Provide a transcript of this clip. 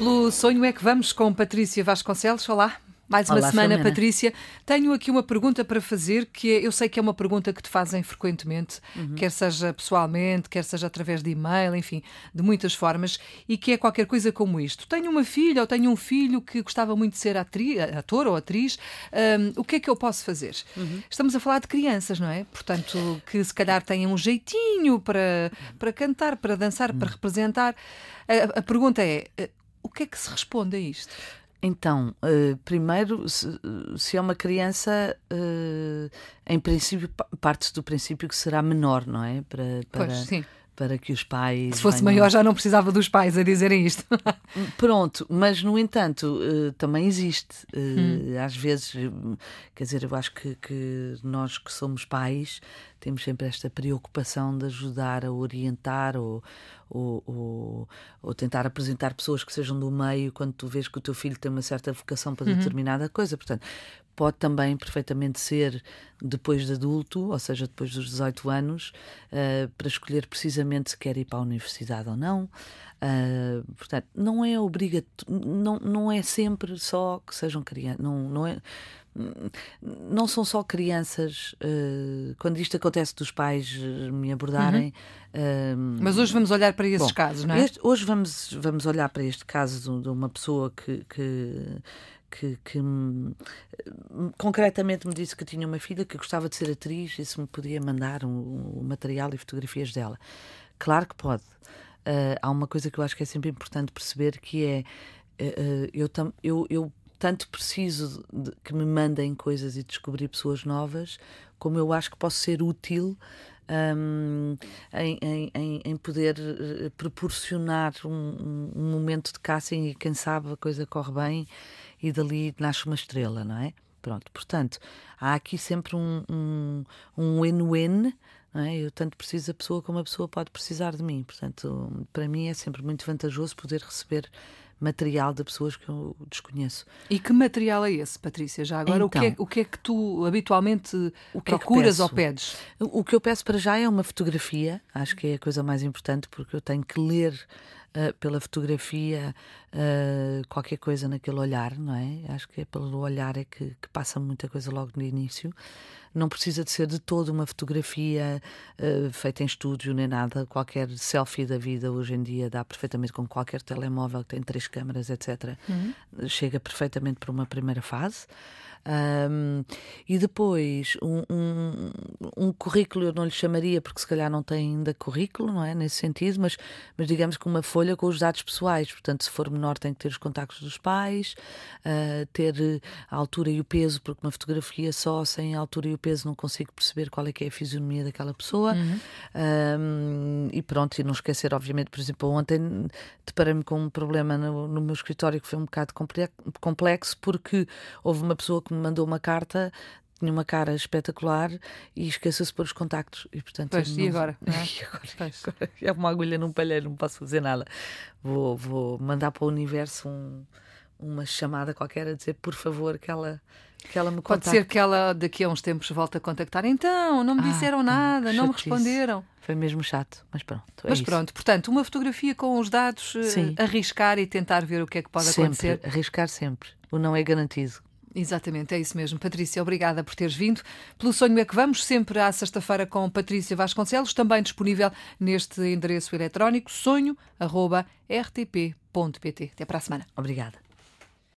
Pelo sonho é que vamos com Patrícia Vasconcelos. Olá. Mais uma Olá, semana, Filomena. Patrícia. Tenho aqui uma pergunta para fazer, que é, eu sei que é uma pergunta que te fazem frequentemente, Uhum. quer seja pessoalmente, quer seja através de e-mail, enfim, de muitas formas, e que é qualquer coisa como isto. Tenho uma filha ou tenho um filho que gostava muito de ser atri- ator ou atriz, hum, o que é que eu posso fazer? Uhum. Estamos a falar de crianças, não é? Portanto, que se calhar têm um jeitinho para, para cantar, para dançar, Uhum. para representar. A, a pergunta é, eh, o que é que se responde a isto? Então, eh, primeiro, se, se é uma criança, eh, em princípio, pa- parte-se do princípio que será menor, não é? Para, para, Pois, sim. Para que os pais. Se fosse venham- maior já não precisava dos pais a dizerem isto. Pronto, mas no entanto, eh, também existe. eh, Hum. Às vezes, eh, quer dizer, eu acho que, que nós que somos pais temos sempre esta preocupação de ajudar a orientar ou, ou, ou, ou tentar apresentar pessoas que sejam do meio quando tu vês que o teu filho tem uma certa vocação para determinada coisa. Portanto, pode também perfeitamente ser depois de adulto, ou seja, depois dos 18 anos, eh, para escolher precisamente se quer ir para a universidade ou não. Ah, portanto, não é obrigatório, não, não é sempre só que sejam crianças, não, não é. Não são só crianças. eh, quando isto acontece dos pais eh, me abordarem. eh, Mas hoje vamos olhar para esses Bom, casos, não é? este- hoje vamos, vamos olhar para este caso de, uma pessoa que, que, que, que, hum, concretamente me disse que tinha uma filha que gostava de ser atriz e se me podia mandar o, o material e fotografias dela. Claro que pode. Ah, há uma coisa que eu acho que é sempre importante perceber que é eu, tam- eu, eu tanto preciso de que me mandem coisas e descobrir pessoas novas, como eu acho que posso ser útil hum, em, em- em- poder eh, proporcionar um, um- um momento de casting e quem sabe a coisa corre bem e dali nasce uma estrela, não é? Pronto, portanto, há aqui sempre um, um, um win-win, é? Eu tanto preciso da pessoa como a pessoa pode precisar de mim. Portanto, para mim é sempre muito vantajoso poder receber material de pessoas que eu desconheço. E que material é esse, Patrícia? Já agora, o, que é, Então. o que é que tu habitualmente O que é que procuras ou pedes? O que eu peço para já é uma fotografia, acho que é a coisa mais importante, porque eu tenho que ler ah, pela fotografia ah, qualquer coisa naquele olhar, não é? Acho que é pelo olhar é que, que passa muita coisa logo no início. Não precisa de ser de todo uma fotografia ah, feita em estúdio nem nada. Qualquer selfie da vida hoje em dia dá perfeitamente com qualquer telemóvel que tem três câmaras, etc. Chega perfeitamente para uma primeira fase. Ahm, e depois um, um, um currículo eu não lhe chamaria porque se calhar não tem ainda currículo, não é? Nesse sentido, mas, mas digamos que uma folha com os dados pessoais. Portanto, se for menor, tem que ter os contactos dos pais, ah, ter eh, a altura e o peso, porque uma fotografia só sem a altura e o peso não consigo perceber qual é que é a fisionomia daquela pessoa. Ahm, e pronto, e não esquecer, obviamente, por exemplo, ontem deparei-me com um problema no, no meu escritório que foi um bocado comple- complexo, porque houve uma pessoa que me mandou uma carta. Tinha uma cara espetacular e esqueceu-se pôr os contactos. E, portanto, Pois, eu e não- agora, não é? E agora? Agora é uma agulha num palheiro, não posso fazer nada. Vou, vou mandar para o universo um- uma chamada qualquer a dizer, por favor, que ela, que ela me Pode contacte. ser que ela daqui a uns tempos volte a contactar. Então, não me Ah, disseram pá, nada, que não me responderam. Foi mesmo chato, mas pronto. é Mas isso. pronto, portanto, uma fotografia com os dados, eh, Sim. arriscar e tentar ver o que é que pode sempre, acontecer. arriscar sempre. O não é garantido. Exatamente, é isso mesmo. Patrícia, obrigada por teres vindo. Pelo sonho é que vamos, sempre à sexta-feira com Patrícia Vasconcelos, também disponível neste endereço eletrónico sonho.rtp.pt. Até para a semana. Obrigada.